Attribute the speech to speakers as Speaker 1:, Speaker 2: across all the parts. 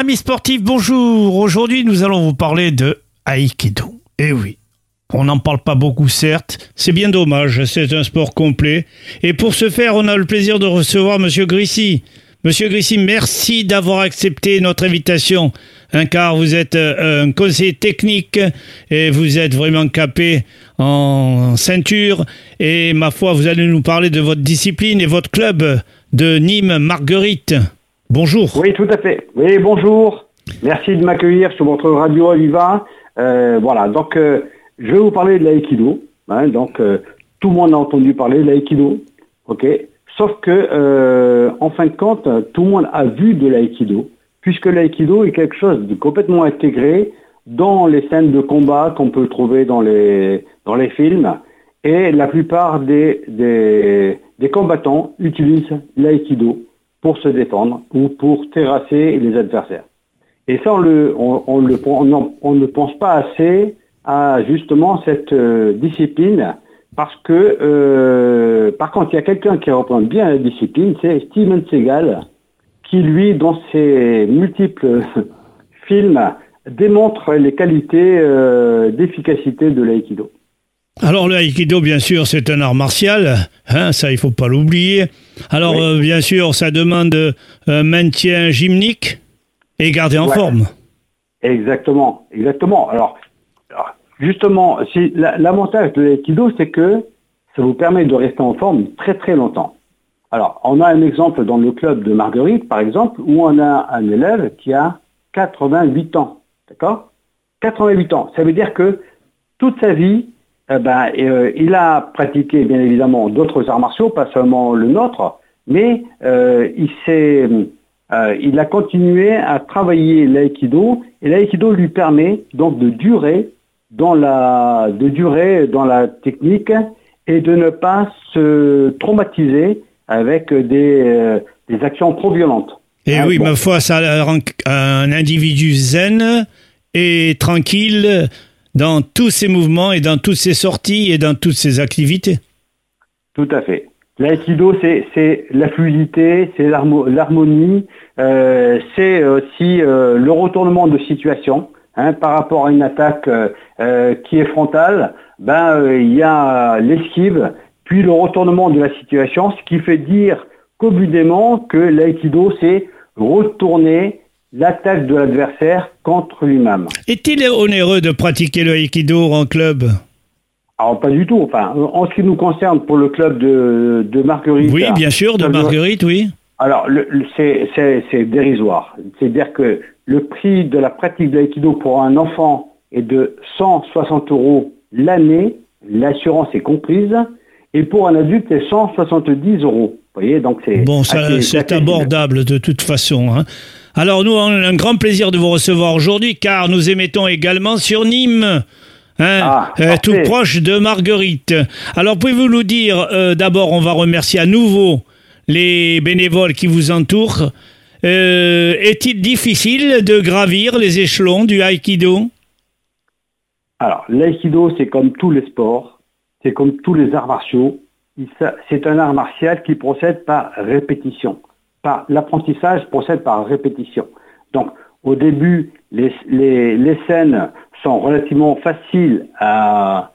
Speaker 1: Amis sportifs, bonjour. Aujourd'hui, nous allons vous parler de Aikido. Eh oui, on n'en parle pas beaucoup, certes. C'est bien dommage, c'est un sport complet. Et pour ce faire, on a le plaisir de recevoir Monsieur Grissy. Monsieur Grissy, merci d'avoir accepté notre invitation. Un car vous êtes euh, un conseiller technique et vous êtes vraiment capé en ceinture. Et ma foi, vous allez nous parler de votre discipline et votre club de Nîmes Marguerite. Bonjour.
Speaker 2: Oui, tout à fait. Oui, bonjour. Merci de m'accueillir sur votre radio Oliva. Euh, voilà, donc euh, je vais vous parler de l'aïkido. Hein, donc euh, tout le monde a entendu parler de l'aïkido. Ok? Sauf que, en fin de compte, tout le monde a vu de l'aïkido, puisque l'aïkido est quelque chose de complètement intégré dans les scènes de combat qu'on peut trouver dans les, films. Et la plupart des, des, des combattants utilisent l'aïkido pour se défendre ou pour terrasser les adversaires. Et ça, on, le, on, le, on, ne pense pas assez à justement cette euh, discipline parce que, euh, par contre, il y a quelqu'un qui reprend bien la discipline, c'est Steven Seagal, qui lui, dans ses multiples films, démontre les qualités euh, d'efficacité de l'aïkido.
Speaker 1: Alors le haïkido, bien sûr, c'est un art martial, hein, ça il faut pas l'oublier. Alors euh, bien sûr, ça demande un euh, maintien gymnique et garder en forme.
Speaker 2: Exactement, exactement. Alors, justement, l'avantage de l'aïkido, c'est que ça vous permet de rester en forme très très longtemps. Alors, on a un exemple dans le club de Marguerite, par exemple, où on a un élève qui a 88 ans. D'accord? 88 ans. Ça veut dire que toute sa vie, eh ben, euh, il a pratiqué bien évidemment d'autres arts martiaux, pas seulement le nôtre, mais euh, il euh, il a continué à travailler l'aïkido et l'aïkido lui permet donc de durer dans la, de durer dans la technique et de ne pas se traumatiser avec des, des actions trop violentes.
Speaker 1: Et hein, oui, ma foi, ça rend un individu zen et tranquille dans tous ses mouvements et dans toutes ses sorties et dans toutes ses activités.
Speaker 2: Tout à fait. L'aïkido, c'est la fluidité, c'est l'harmonie, euh, c'est aussi euh, le retournement de situation. Hein, par rapport à une attaque euh, qui est frontale, ben il y a l'esquive, puis le retournement de la situation, ce qui fait dire communément que l'aïkido, c'est retourner l'attaque de l'adversaire contre lui-même.
Speaker 1: Est-il onéreux de pratiquer le Aikido en club?
Speaker 2: Alors pas du tout. Enfin, en ce qui nous concerne pour le club de, de Marguerite.
Speaker 1: Oui, bien sûr, de Marguerite, oui.
Speaker 2: Alors c'est dérisoire. C'est-à-dire que le prix de la pratique de l'aïkido pour un enfant est de 160 euros l'année. L'assurance est comprise. Et pour un adulte, c'est 170 euros. Vous voyez, donc c'est
Speaker 1: bon, c'est abordable de toute façon. Hein. Alors nous, on a un grand plaisir de vous recevoir aujourd'hui car nous émettons également sur Nîmes. Hein, ah, euh, tout proche de Marguerite. Alors pouvez-vous nous dire, euh, d'abord on va remercier à nouveau les bénévoles qui vous entourent. Euh, est-il difficile de gravir les échelons du haïkido
Speaker 2: Alors l'aïkido c'est comme tous les sports, c'est comme tous les arts martiaux. C'est un art martial qui procède par répétition l'apprentissage procède par répétition. Donc, au début, les, scènes sont relativement faciles à,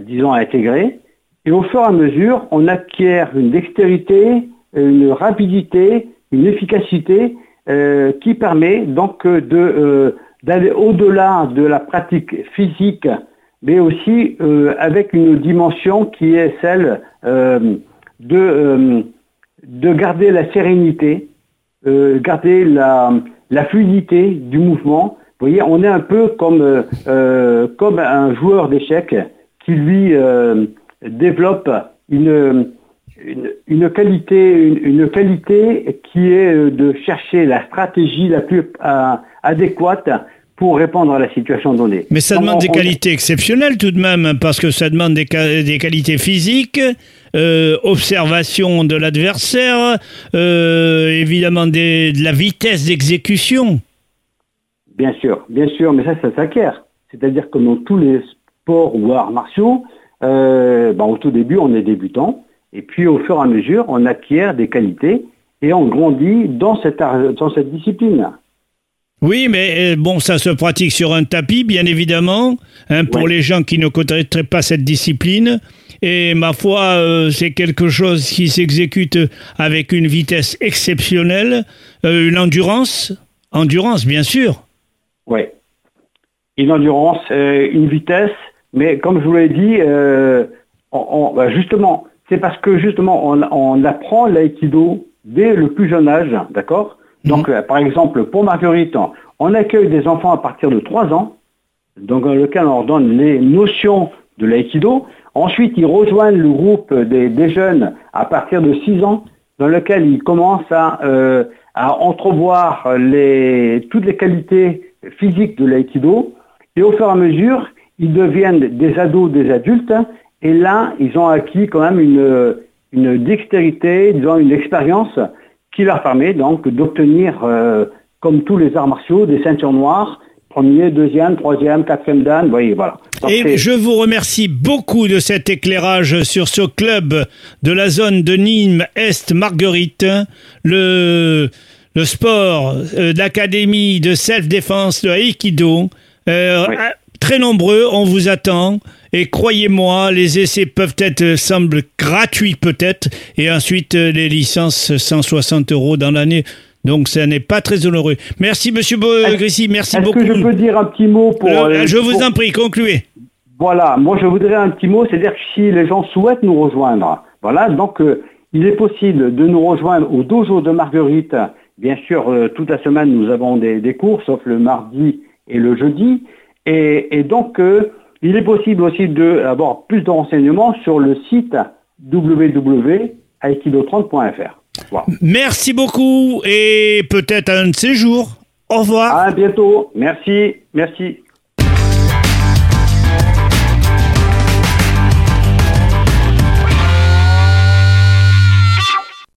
Speaker 2: disons, à intégrer. Et au fur et à mesure, on acquiert une dextérité, une rapidité, une efficacité euh, qui permet donc de euh, d'aller au-delà de la pratique physique, mais aussi euh, avec une dimension qui est celle de de garder la sérénité, euh, garder la, fluidité du mouvement. Vous voyez, on est un peu comme, euh, euh comme un joueur d'échecs qui lui euh, développe une, une, qualité, une, qualité qui est de chercher la stratégie la plus adéquate pour répondre à la situation donnée.
Speaker 1: Mais ça demande des qualités exceptionnelles tout de même, parce que ça demande des, des qualités physiques, euh, observation de l'adversaire, euh, évidemment des, de la vitesse d'exécution.
Speaker 2: Bien sûr, bien sûr, mais ça, ça s'acquiert. C'est-à-dire que dans tous les sports ou arts martiaux, euh, ben, au tout début, on est débutant, et puis au fur et à mesure, on acquiert des qualités et on grandit dans cette, dans cette discipline.
Speaker 1: Oui, mais euh, bon, ça se pratique sur un tapis, bien évidemment, hein, pour
Speaker 2: Ouais.
Speaker 1: les gens qui ne connaîtraient pas cette discipline. Et ma foi, euh, c'est quelque chose qui s'exécute avec une vitesse exceptionnelle, euh, une endurance, endurance, bien sûr.
Speaker 2: Oui. Une endurance, euh, une vitesse, mais comme je vous l'ai dit, on- on- bah, justement, c'est parce que justement, on, on apprend l'aïkido dès le plus jeune âge, d'accord? Donc, euh, par exemple, pour Marguerite, on- accueille des enfants à partir de 3 ans, donc dans lequel on leur donne les notions de l'aïkido. Ensuite, ils rejoignent le groupe des, des jeunes à partir de 6 ans, dans lequel ils commencent à, euh, à entrevoir les, toutes les qualités physiques de l'aïkido. Et au fur et à mesure, ils deviennent des ados, des adultes. Et là, ils ont acquis quand même une, une dextérité, disons une expérience qui leur permet donc d'obtenir, euh, comme tous les arts martiaux, des ceintures noires, premier, deuxième, troisième, quatrième dan, voyez, voilà. Donc,
Speaker 1: Et je vous remercie beaucoup de cet éclairage sur ce club de la zone de Nîmes Est Marguerite, le, le sport euh, d'académie de self-défense de Aikido. Euh,
Speaker 2: Oui.
Speaker 1: Très nombreux, on vous attend. Et croyez-moi, les essais peuvent être, semblent gratuits peut-être. Et ensuite, euh, les licences, 160 euros dans l'année. Donc, ça n'est pas très onéreux. Merci, monsieur
Speaker 2: Est-ce-
Speaker 1: Grissy. Merci
Speaker 2: Est-ce
Speaker 1: beaucoup.
Speaker 2: que je peux dire un petit mot pour...
Speaker 1: Euh,
Speaker 2: euh,
Speaker 1: je vous
Speaker 2: pour-
Speaker 1: en prie, concluez.
Speaker 2: Voilà, moi je voudrais un petit mot, c'est-à-dire que si les gens souhaitent nous rejoindre, voilà, donc euh, il est possible de nous rejoindre au dojo de Marguerite. Bien sûr, toute la semaine nous avons des, des cours, sauf le mardi et le jeudi. Et, et donc, euh, il est possible aussi d'avoir plus de renseignements sur le site www.aikido30.fr. Voilà.
Speaker 1: Merci beaucoup et peut-être un de ces jours. Au revoir.
Speaker 2: À bientôt. Merci. Merci.